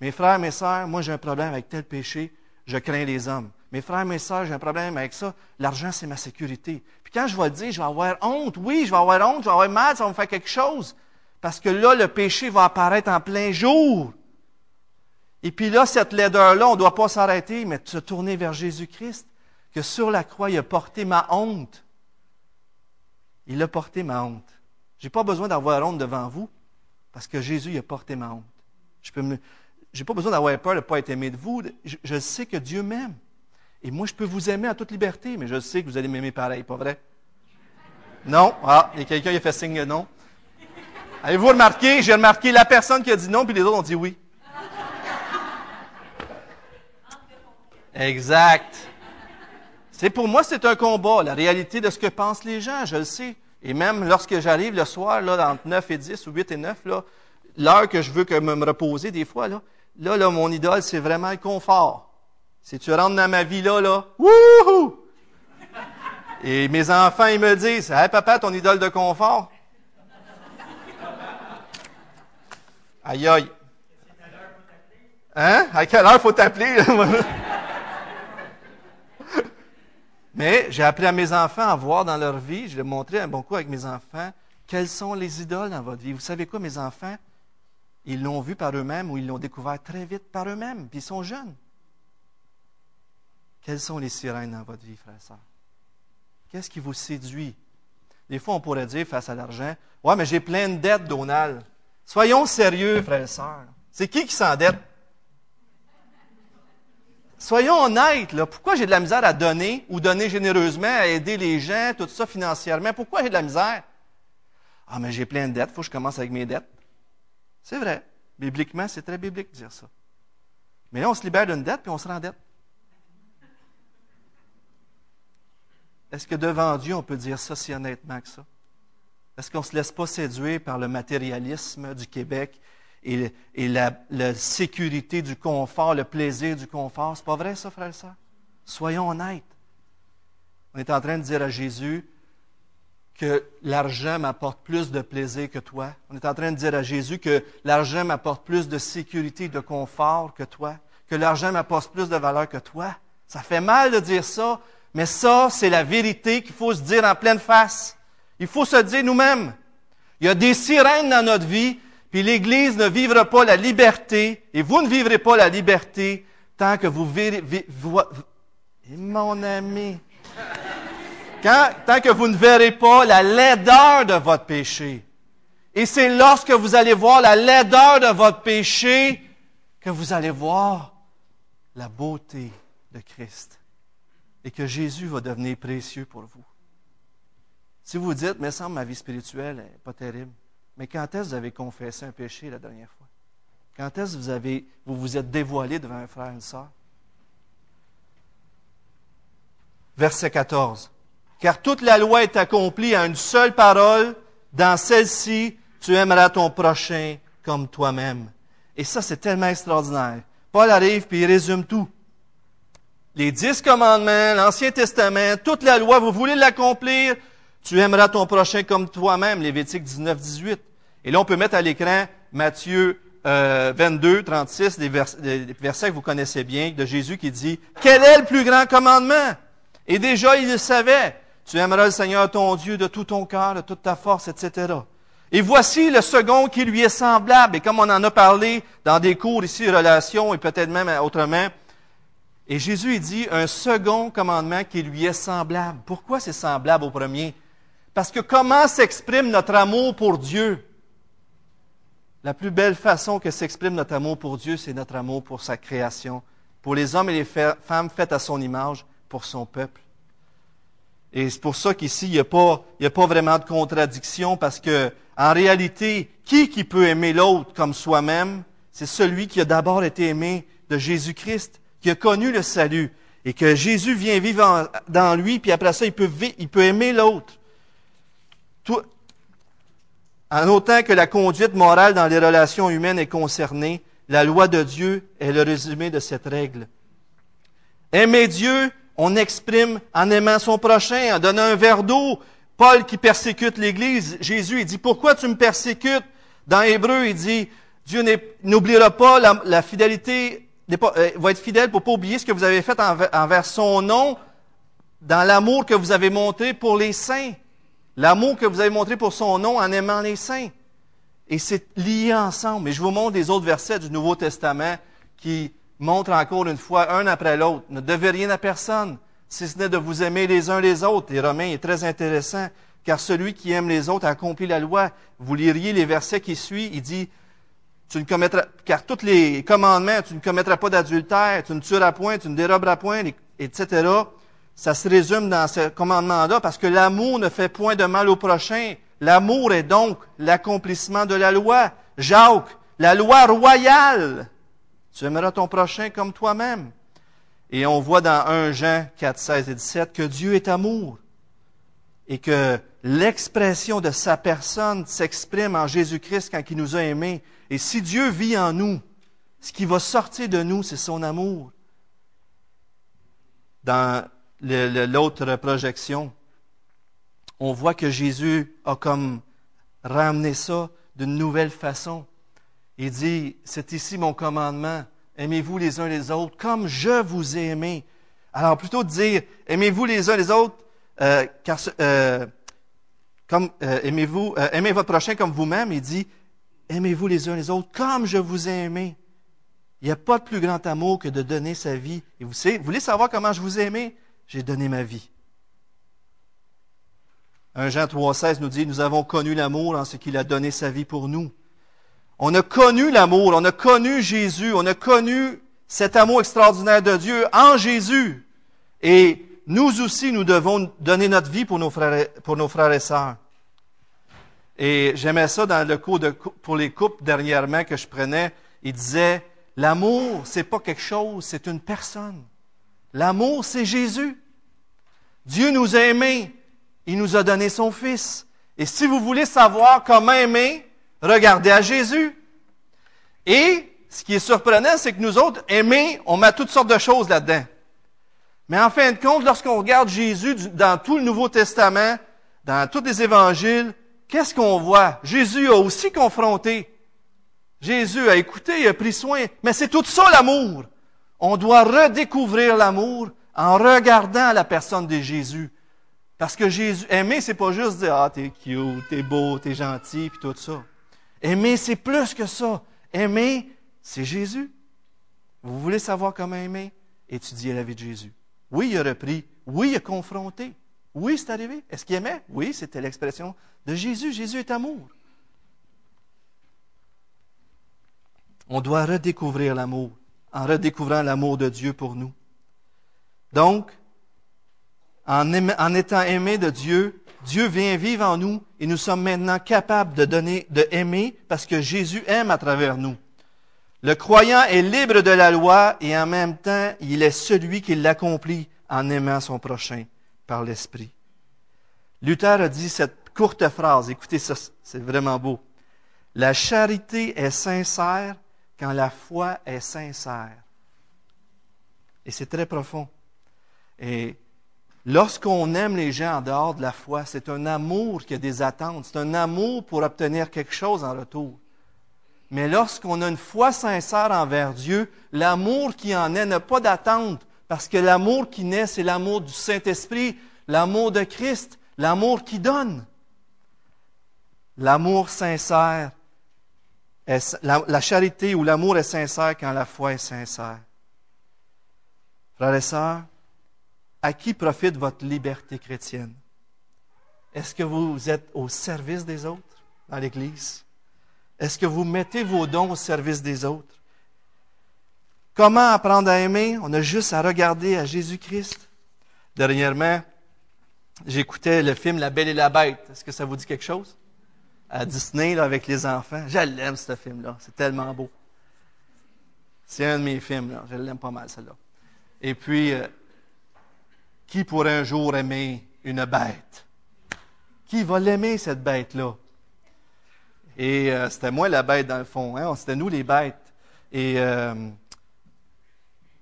S1: Mes frères, mes sœurs, moi j'ai un problème avec tel péché, je crains les hommes. Mes frères, mes sœurs, j'ai un problème avec ça. L'argent, c'est ma sécurité. Puis quand je vais le dire, je vais avoir honte. Oui, je vais avoir honte, je vais avoir mal, ça va me faire quelque chose. Parce que là, le péché va apparaître en plein jour. Et puis là, cette laideur-là, on ne doit pas s'arrêter, mais se tourner vers Jésus-Christ, que sur la croix, il a porté ma honte. Il a porté ma honte. Je n'ai pas besoin d'avoir honte devant vous, parce que Jésus il a porté ma honte. Je n'ai pas besoin d'avoir peur de ne pas être aimé de vous. je sais que Dieu m'aime. Et moi, je peux vous aimer en toute liberté, mais je sais que vous allez m'aimer pareil, pas vrai? Non? Ah, il y a quelqu'un qui a fait signe non. Avez-vous remarqué? J'ai remarqué la personne qui a dit non, puis les autres ont dit oui. Exact. C'est pour moi, c'est un combat, la réalité de ce que pensent les gens, je le sais. Et même lorsque j'arrive le soir, là, entre 9 et 10 ou 8 et 9, là, l'heure que je veux que me, reposer des fois, là, là, là, mon idole, c'est vraiment le confort. Si tu rentres dans ma vie là, là, wouhou! Et mes enfants, ils me disent, Hey papa, ton idole de confort? Aïe aïe. Hein? À quelle heure faut t'appeler? Mais j'ai appris à mes enfants à voir dans leur vie, je l'ai montré un bon coup avec mes enfants, quelles sont les idoles dans votre vie. Vous savez quoi, mes enfants? Ils l'ont vu par eux-mêmes ou ils l'ont découvert très vite par eux-mêmes, puis ils sont jeunes. Quelles sont les sirènes dans votre vie, frère et sœur? Qu'est-ce qui vous séduit? Des fois, on pourrait dire face à l'argent, Ouais, mais j'ai plein de dettes, Donald. Soyons sérieux, frère et sœur. C'est qui qui s'endette? Soyons honnêtes, là. Pourquoi j'ai de la misère à donner ou donner généreusement, à aider les gens, tout ça financièrement? Pourquoi j'ai de la misère? Ah, mais j'ai plein de dettes, il faut que je commence avec mes dettes. C'est vrai. Bibliquement, c'est très biblique de dire ça. Mais là, on se libère d'une dette, puis on se rend dette. Est-ce que devant Dieu, on peut dire ça si honnêtement que ça? Est-ce qu'on ne se laisse pas séduire par le matérialisme du Québec et, la, sécurité du confort, le plaisir du confort? C'est pas vrai, ça, frère soeur? Soyons honnêtes. On est en train de dire à Jésus que l'argent m'apporte plus de plaisir que toi. On est en train de dire à Jésus que l'argent m'apporte plus de sécurité, de confort que toi. Que l'argent m'apporte plus de valeur que toi. Ça fait mal de dire ça, mais ça, c'est la vérité qu'il faut se dire en pleine face. Il faut se dire nous-mêmes. Il y a des sirènes dans notre vie, puis l'Église ne vivra pas la liberté, et vous ne vivrez pas la liberté tant que vous verrez... Mon ami. tant que vous ne verrez pas la laideur de votre péché. Et c'est lorsque vous allez voir la laideur de votre péché que vous allez voir la beauté de Christ et que Jésus va devenir précieux pour vous. Si vous dites, mais semble ma vie spirituelle n'est pas terrible, mais quand est-ce que vous avez confessé un péché la dernière fois? Quand est-ce que vous, avez, vous vous êtes dévoilé devant un frère, une sœur? Verset 14. Car toute la loi est accomplie à une seule parole. Dans celle-ci, tu aimeras ton prochain comme toi-même. Et ça, c'est tellement extraordinaire. Paul arrive puis il résume tout les dix commandements, l'Ancien Testament, toute la loi, vous voulez l'accomplir, tu aimeras ton prochain comme toi-même, Lévitique 19, 18. Et là, on peut mettre à l'écran Matthieu 22, 36, des, versets que vous connaissez bien, de Jésus qui dit, quel est le plus grand commandement? Et déjà, il le savait. Tu aimeras le Seigneur ton Dieu de tout ton cœur, de toute ta force, etc. Et voici le second qui lui est semblable. Et comme on en a parlé dans des cours ici, relations et peut-être même autrement, et Jésus dit un second commandement qui lui est semblable. Pourquoi c'est semblable au premier? Parce que comment s'exprime notre amour pour Dieu? La plus belle façon que s'exprime notre amour pour Dieu, c'est notre amour pour sa création, pour les hommes et les femmes faites à son image, pour son peuple. Et c'est pour ça qu'ici, il n'y a, pas, vraiment de contradiction, parce que, en réalité, qui qui peut aimer l'autre comme soi-même? C'est celui qui a d'abord été aimé de Jésus-Christ qui a connu le salut et que Jésus vient vivre dans lui, puis après ça, il peut aimer l'autre. En autant que la conduite morale dans les relations humaines est concernée, la loi de Dieu est le résumé de cette règle. Aimer Dieu, on exprime en aimant son prochain, en donnant un verre d'eau. Paul qui persécute l'Église, Jésus, il dit, pourquoi tu me persécutes? Dans Hébreu, il dit, Dieu n'oubliera pas la fidélité euh, va être fidèle pour pas oublier ce que vous avez fait envers son nom dans l'amour que vous avez montré pour les saints. L'amour que vous avez montré pour son nom en aimant les saints. Et c'est lié ensemble. Et je vous montre des autres versets du Nouveau Testament qui montrent encore une fois, un après l'autre, ne devez rien à personne, si ce n'est de vous aimer les uns les autres. Et Romain est très intéressant, car celui qui aime les autres accomplit la loi. Vous liriez les versets qui suivent, il dit, car tous les commandements, tu ne commettras pas d'adultère, tu ne tueras point, tu ne déroberas point, etc. Ça se résume dans ce commandement-là parce que l'amour ne fait point de mal au prochain. L'amour est donc l'accomplissement de la loi. Jacques, la loi royale. Tu aimeras ton prochain comme toi-même. Et on voit dans 1 Jean 4, 16 et 17 que Dieu est amour et que l'expression de sa personne s'exprime en Jésus-Christ quand il nous a aimés. Et si Dieu vit en nous, ce qui va sortir de nous, c'est son amour. Dans l'autre projection, on voit que Jésus a comme ramené ça d'une nouvelle façon. Il dit, c'est ici mon commandement, aimez-vous les uns les autres comme je vous ai aimé. Alors plutôt de dire, aimez-vous les uns les autres, euh, car, euh, comme euh, aimez-vous, aimez votre prochain comme vous-même, il dit, aimez-vous les uns les autres comme je vous ai aimé. Il n'y a pas de plus grand amour que de donner sa vie. Et vous, savez, vous voulez savoir comment je vous ai aimé? J'ai donné ma vie. 1 Jean 3,16 nous dit, nous avons connu l'amour en ce qu'il a donné sa vie pour nous. On a connu l'amour, on a connu Jésus, on a connu cet amour extraordinaire de Dieu en Jésus. Et nous aussi, nous devons donner notre vie pour nos frères et, sœurs. Et j'aimais ça dans le cours pour les couples dernièrement que je prenais. Il disait, l'amour, c'est pas quelque chose, c'est une personne. L'amour, c'est Jésus. Dieu nous a aimés. Il nous a donné son Fils. Et si vous voulez savoir comment aimer, regardez à Jésus. Et ce qui est surprenant, c'est que nous autres, aimer, on met toutes sortes de choses là-dedans. Mais en fin de compte, lorsqu'on regarde Jésus dans tout le Nouveau Testament, dans tous les évangiles, qu'est-ce qu'on voit? Jésus a aussi confronté. Jésus a écouté, il a pris soin. Mais c'est tout ça l'amour. On doit redécouvrir l'amour en regardant la personne de Jésus. Parce que Jésus, aimer, c'est pas juste dire, ah, t'es cute, t'es beau, t'es gentil, puis tout ça. Aimer, c'est plus que ça. Aimer, c'est Jésus. Vous voulez savoir comment aimer? Étudiez la vie de Jésus. Oui, il a repris. Oui, il a confronté. Oui, c'est arrivé. Est-ce qu'il aimait? Oui, c'était l'expression de Jésus. Jésus est amour. On doit redécouvrir l'amour en redécouvrant l'amour de Dieu pour nous. Donc, en, étant aimé de Dieu, Dieu vient vivre en nous et nous sommes maintenant capables de donner, de aimer parce que Jésus aime à travers nous. Le croyant est libre de la loi et en même temps, il est celui qui l'accomplit en aimant son prochain par l'Esprit. Luther a dit cette courte phrase, écoutez ça, c'est vraiment beau. La charité est sincère quand la foi est sincère. Et c'est très profond. Et lorsqu'on aime les gens en dehors de la foi, c'est un amour qui a des attentes. C'est un amour pour obtenir quelque chose en retour. Mais lorsqu'on a une foi sincère envers Dieu, l'amour qui en est n'a pas d'attente, parce que l'amour qui naît, c'est l'amour du Saint-Esprit, l'amour de Christ, l'amour qui donne. L'amour sincère la, charité ou l'amour est sincère quand la foi est sincère. Frères et sœurs, à qui profite votre liberté chrétienne? Est-ce que vous êtes au service des autres dans l'Église? Est-ce que vous mettez vos dons au service des autres? Comment apprendre à aimer? On a juste à regarder à Jésus-Christ. Dernièrement, j'écoutais le film La Belle et la Bête. Est-ce que ça vous dit quelque chose? À Disney là, avec les enfants. Je l'aime, ce film-là. C'est tellement beau. C'est un de mes films. Là. Je l'aime pas mal, celle-là. Et puis, euh, qui pourrait un jour aimer une bête? Qui va l'aimer, cette bête-là? Et euh, c'était moi la bête, dans le fond. Hein? C'était nous les bêtes. Et euh,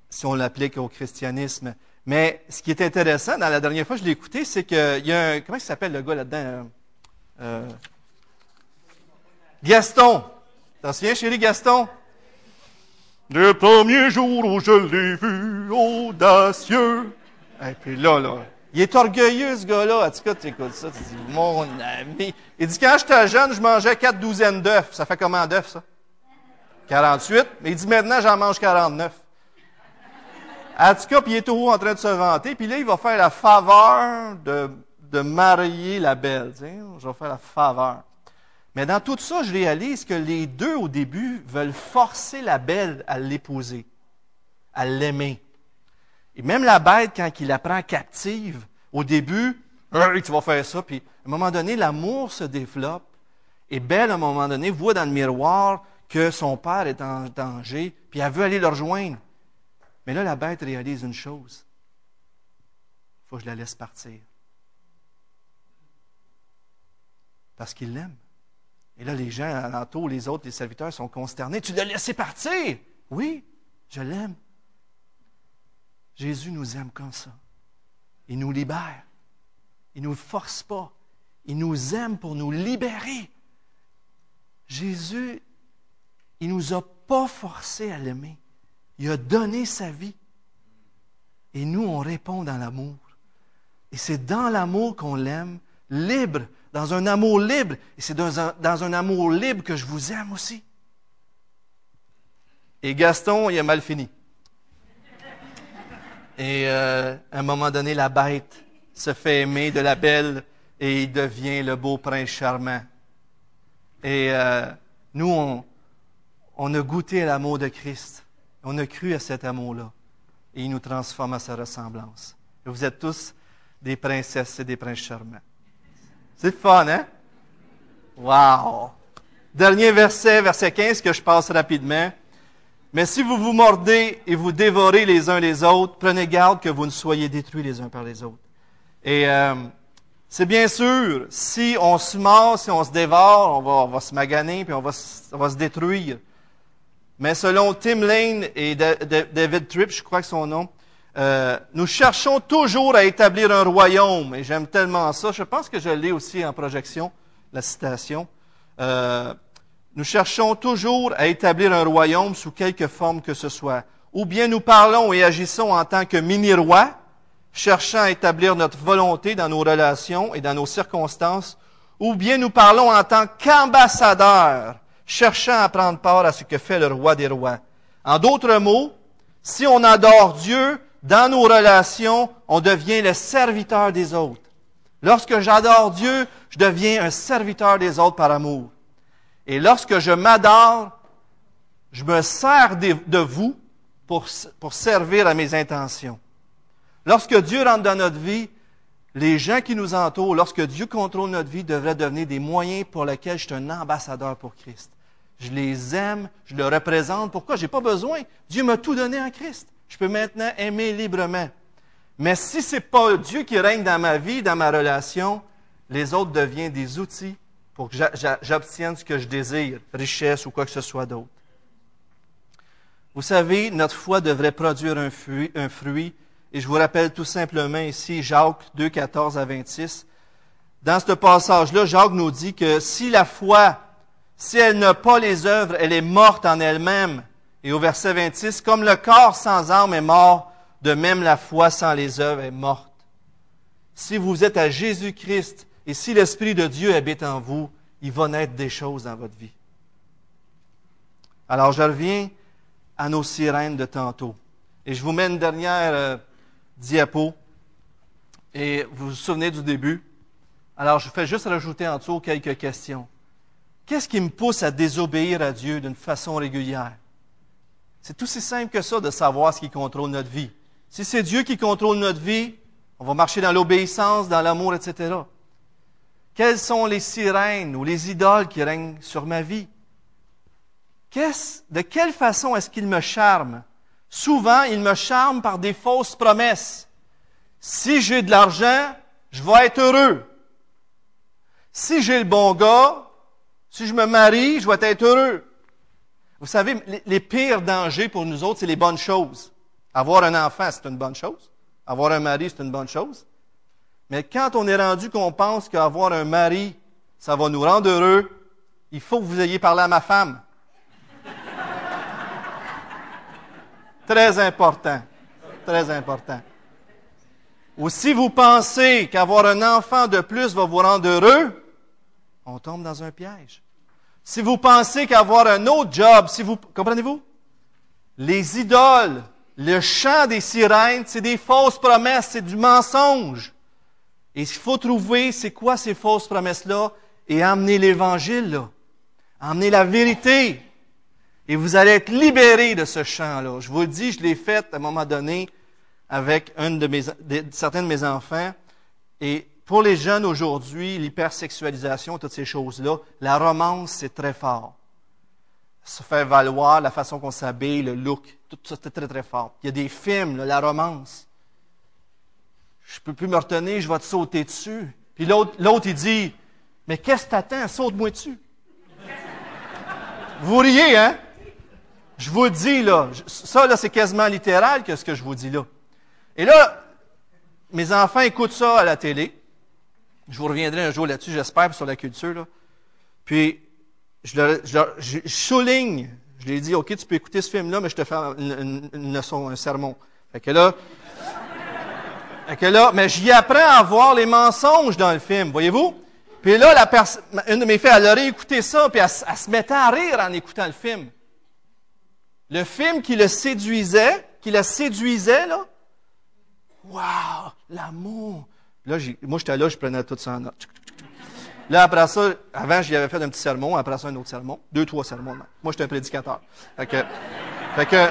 S1: si on l'applique au christianisme. Mais ce qui est intéressant, dans la dernière fois que je l'ai écouté, c'est qu'il y a un... Comment il s'appelle le gars là-dedans? Gaston. T'en souviens, chérie Gaston? Le premier jour où je l'ai vu, audacieux. Et puis là, là, il est orgueilleux, ce gars-là. En tout cas, tu écoutes ça, tu dis, mon ami. Il dit, quand j'étais jeune, je mangeais quatre douzaines d'œufs. Ça fait comment d'œufs, ça? 48. Mais il dit, maintenant, j'en mange 49. En tout cas, puis il est toujours en train de se vanter. Puis là, il va faire la faveur de, de marier la belle. Je vais faire la faveur. Mais dans tout ça, je réalise que les deux, au début, veulent forcer la belle à l'épouser, à l'aimer. Et même la bête, quand il la prend captive, au début, tu vas faire ça, puis à un moment donné, l'amour se développe. Et Belle, à un moment donné, voit dans le miroir que son père est en danger, puis elle veut aller le rejoindre. Mais là, la bête réalise une chose. Il faut que je la laisse partir. Parce qu'il l'aime. Et là, les gens alentour, les autres, les serviteurs sont consternés. Tu l'as laissé partir? Oui, je l'aime. Jésus nous aime comme ça. Il nous libère. Il ne nous force pas. Il nous aime pour nous libérer. Jésus, il ne nous a pas forcés à l'aimer. Il a donné sa vie. Et nous, on répond dans l'amour. Et c'est dans l'amour qu'on l'aime, libre dans un amour libre. Et c'est dans un, amour libre que je vous aime aussi. Et Gaston, il a mal fini. Et euh, à un moment donné, la bête se fait aimer de la belle et il devient le beau prince charmant. Et euh, nous, on, on a goûté à l'amour de Christ. On a cru à cet amour-là. Et il nous transforme à sa ressemblance. Et vous êtes tous des princesses et des princes charmants. C'est fun, hein? Wow! Dernier verset, verset 15, que je passe rapidement. Mais si vous vous mordez et vous dévorez les uns les autres, prenez garde que vous ne soyez détruits les uns par les autres. Et euh, c'est bien sûr, si on se mord, si on se dévore, on va, se maganer, puis on va, on va se détruire. Mais selon Tim Lane et David Tripp, je crois que son nom, euh, nous cherchons toujours à établir un royaume, et j'aime tellement ça. Je pense que je l'ai aussi en projection, la citation. Euh, nous cherchons toujours à établir un royaume sous quelque forme que ce soit. Ou bien nous parlons et agissons en tant que mini-rois, cherchant à établir notre volonté dans nos relations et dans nos circonstances, ou bien nous parlons en tant qu'ambassadeurs, cherchant à prendre part à ce que fait le roi des rois. En d'autres mots, si on adore Dieu, dans nos relations, on devient le serviteur des autres. Lorsque j'adore Dieu, je deviens un serviteur des autres par amour. Et lorsque je m'adore, je me sers de vous pour, servir à mes intentions. Lorsque Dieu rentre dans notre vie, les gens qui nous entourent, lorsque Dieu contrôle notre vie, devraient devenir des moyens pour lesquels je suis un ambassadeur pour Christ. Je les aime, je le représente. Pourquoi? Je n'ai pas besoin. Dieu m'a tout donné en Christ je peux maintenant aimer librement. Mais si ce n'est pas Dieu qui règne dans ma vie, dans ma relation, les autres deviennent des outils pour que j'obtienne ce que je désire, richesse ou quoi que ce soit d'autre. Vous savez, notre foi devrait produire un fruit, un fruit, et je vous rappelle tout simplement ici Jacques 2, 14 à 26. Dans ce passage-là, Jacques nous dit que si la foi, si elle n'a pas les œuvres, elle est morte en elle-même. Et au verset 26, comme le corps sans âme est mort, de même la foi sans les œuvres est morte. Si vous êtes à Jésus-Christ et si l'Esprit de Dieu habite en vous, il va naître des choses dans votre vie. Alors je reviens à nos sirènes de tantôt. Et je vous mets une dernière euh, diapo. Et vous vous souvenez du début? Alors je fais juste rajouter en dessous quelques questions. Qu'est-ce qui me pousse à désobéir à Dieu d'une façon régulière? C'est aussi simple que ça de savoir ce qui contrôle notre vie. Si c'est Dieu qui contrôle notre vie, on va marcher dans l'obéissance, dans l'amour, etc. Quelles sont les sirènes ou les idoles qui règnent sur ma vie? de quelle façon est-ce qu'ils me charment? Souvent, ils me charment par des fausses promesses. Si j'ai de l'argent, je vais être heureux. Si j'ai le bon gars, si je me marie, je vais être heureux. Vous savez, les, pires dangers pour nous autres, c'est les bonnes choses. Avoir un enfant, c'est une bonne chose. Avoir un mari, c'est une bonne chose. Mais quand on est rendu qu'on pense qu'avoir un mari, ça va nous rendre heureux, il faut que vous ayez parlé à ma femme. Très important. Très important. Ou si vous pensez qu'avoir un enfant de plus va vous rendre heureux, on tombe dans un piège. Si vous pensez qu'avoir un autre job, si vous, comprenez-vous? Les idoles, le chant des sirènes, c'est des fausses promesses, c'est du mensonge. Et il faut trouver c'est quoi ces fausses promesses-là et amener l'évangile là. Amener la vérité. Et vous allez être libérés de ce chant-là. Je vous le dis, je l'ai fait à un moment donné avec un de mes, certains de mes enfants. Et pour les jeunes aujourd'hui, l'hypersexualisation, toutes ces choses-là, la romance, c'est très fort. Se faire valoir, la façon qu'on s'habille, le look, tout ça, c'est très, très fort. Il y a des films, la romance. Je peux plus me retenir, je vais te sauter dessus. Puis l'autre, l'autre il dit, mais qu'est-ce que t'attends? Saute-moi dessus. vous riez, hein? Je vous dis, là, ça, là, c'est quasiment littéral que ce que je vous dis là. Et là, mes enfants écoutent ça à la télé. Je vous reviendrai un jour là-dessus, j'espère, sur la culture. Puis, je, souligne, je lui ai dit, OK, tu peux écouter ce film-là, mais je te fais une, leçon, un sermon. Fait que là, fait que là, mais j'y apprends à voir les mensonges dans le film, voyez-vous? Puis là, la une de mes filles, elle aurait écouté ça, puis elle, elle, se mettait à rire en écoutant le film. Le film qui le séduisait, qui la séduisait, là, Wow, l'amour. Là, moi, j'étais là, je prenais tout ça en note. Là, après ça, avant, j'y avais fait un petit sermon, après ça, un autre sermon. Deux, trois sermons. Moi, j'étais un prédicateur. Fait que, fait que,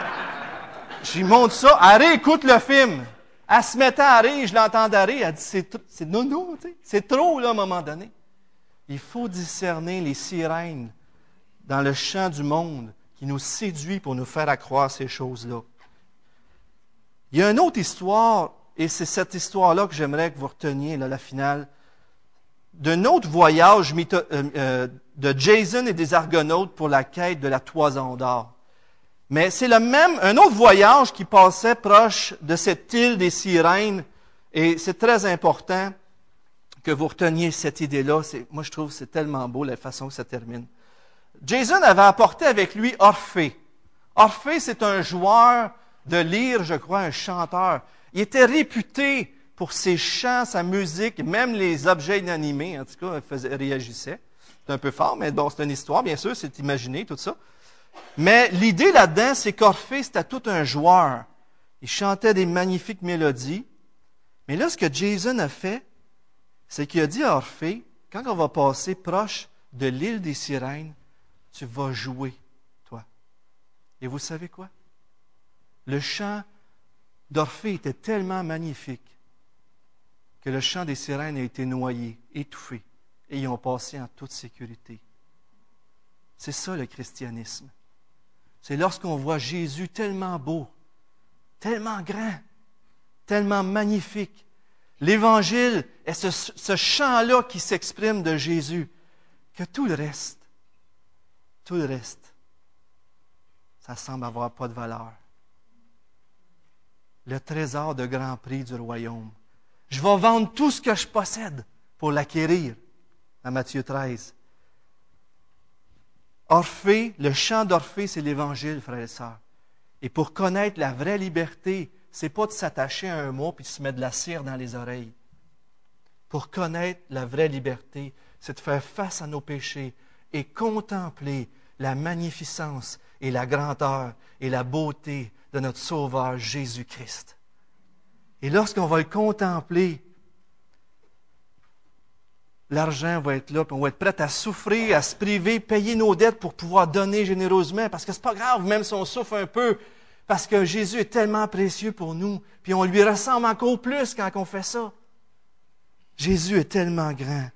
S1: j'y montre ça. Elle réécoute le film. Elle se mettait à rire, je l'entendais rire. Elle dit, c'est, c'est non, non, tu sais. C'est trop, là, à un moment donné. Il faut discerner les sirènes dans le champ du monde qui nous séduit pour nous faire accroire ces choses-là. Il y a une autre histoire et c'est cette histoire-là que j'aimerais que vous reteniez, là, la finale, d'un autre voyage euh, euh, de Jason et des Argonautes pour la quête de la toison d'or. Mais c'est le même, un autre voyage qui passait proche de cette île des sirènes, et c'est très important que vous reteniez cette idée-là. Moi, je trouve que c'est tellement beau la façon que ça termine. Jason avait apporté avec lui Orphée. Orphée, c'est un joueur de lyre, je crois, un chanteur. Il était réputé pour ses chants, sa musique, même les objets inanimés, en tout cas, faisait, réagissait. C'est un peu fort, mais bon, c'est une histoire, bien sûr, c'est imaginé, tout ça. Mais l'idée là-dedans, c'est qu'Orphée, c'était tout un joueur. Il chantait des magnifiques mélodies. Mais là, ce que Jason a fait, c'est qu'il a dit à Orphée, quand on va passer proche de l'île des sirènes, tu vas jouer, toi. Et vous savez quoi? Le chant d'Orphée était tellement magnifique que le chant des sirènes a été noyé, étouffé, et ils ont passé en toute sécurité. C'est ça le christianisme. C'est lorsqu'on voit Jésus tellement beau, tellement grand, tellement magnifique. L'Évangile est ce, ce chant-là qui s'exprime de Jésus, que tout le reste, tout le reste, ça semble avoir pas de valeur le trésor de grand prix du royaume. Je vais vendre tout ce que je possède pour l'acquérir. À Matthieu 13. Orphée, le chant d'Orphée, c'est l'Évangile, frères et sœurs. Et pour connaître la vraie liberté, c'est pas de s'attacher à un mot puis de se mettre de la cire dans les oreilles. Pour connaître la vraie liberté, c'est de faire face à nos péchés et contempler la magnificence et la grandeur et la beauté de notre Sauveur Jésus-Christ. Et lorsqu'on va le contempler, l'argent va être là, puis on va être prêt à souffrir, à se priver, payer nos dettes pour pouvoir donner généreusement, parce que c'est pas grave, même si on souffre un peu, parce que Jésus est tellement précieux pour nous, puis on lui ressemble encore plus quand on fait ça. Jésus est tellement grand.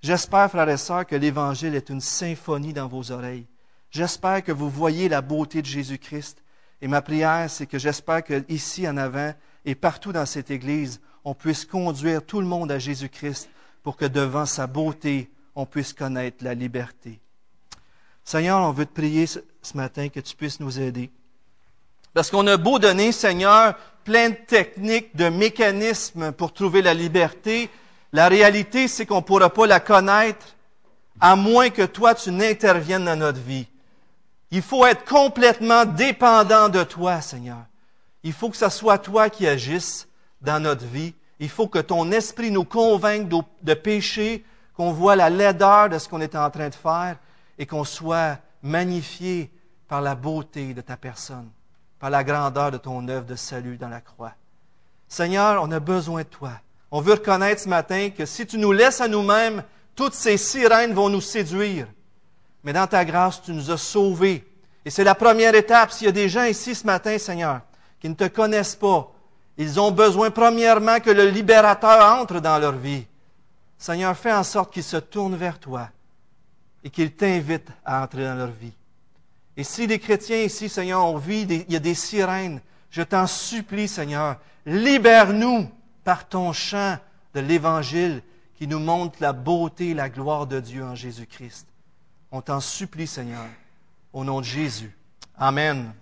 S1: J'espère, frères et sœurs, que l'Évangile est une symphonie dans vos oreilles. J'espère que vous voyez la beauté de Jésus-Christ et ma prière, c'est que j'espère qu'ici en avant et partout dans cette Église, on puisse conduire tout le monde à Jésus-Christ pour que devant sa beauté, on puisse connaître la liberté. Seigneur, on veut te prier ce matin que tu puisses nous aider. Parce qu'on a beau donner, Seigneur, plein de techniques, de mécanismes pour trouver la liberté, la réalité, c'est qu'on ne pourra pas la connaître à moins que toi, tu n'interviennes dans notre vie. Il faut être complètement dépendant de toi, Seigneur. Il faut que ce soit toi qui agisses dans notre vie. Il faut que ton esprit nous convainque de péché, qu'on voit la laideur de ce qu'on est en train de faire et qu'on soit magnifié par la beauté de ta personne, par la grandeur de ton œuvre de salut dans la croix. Seigneur, on a besoin de toi. On veut reconnaître ce matin que si tu nous laisses à nous-mêmes, toutes ces sirènes vont nous séduire. Mais dans ta grâce, tu nous as sauvés. Et c'est la première étape. S'il y a des gens ici ce matin, Seigneur, qui ne te connaissent pas, ils ont besoin premièrement que le libérateur entre dans leur vie. Seigneur, fais en sorte qu'ils se tournent vers toi et qu'ils t'invitent à entrer dans leur vie. Et si les chrétiens ici, Seigneur, ont vu, il y a des sirènes, je t'en supplie, Seigneur, libère-nous par ton chant de l'Évangile qui nous montre la beauté et la gloire de Dieu en Jésus-Christ. On t'en supplie, Seigneur, au nom de Jésus. Amen.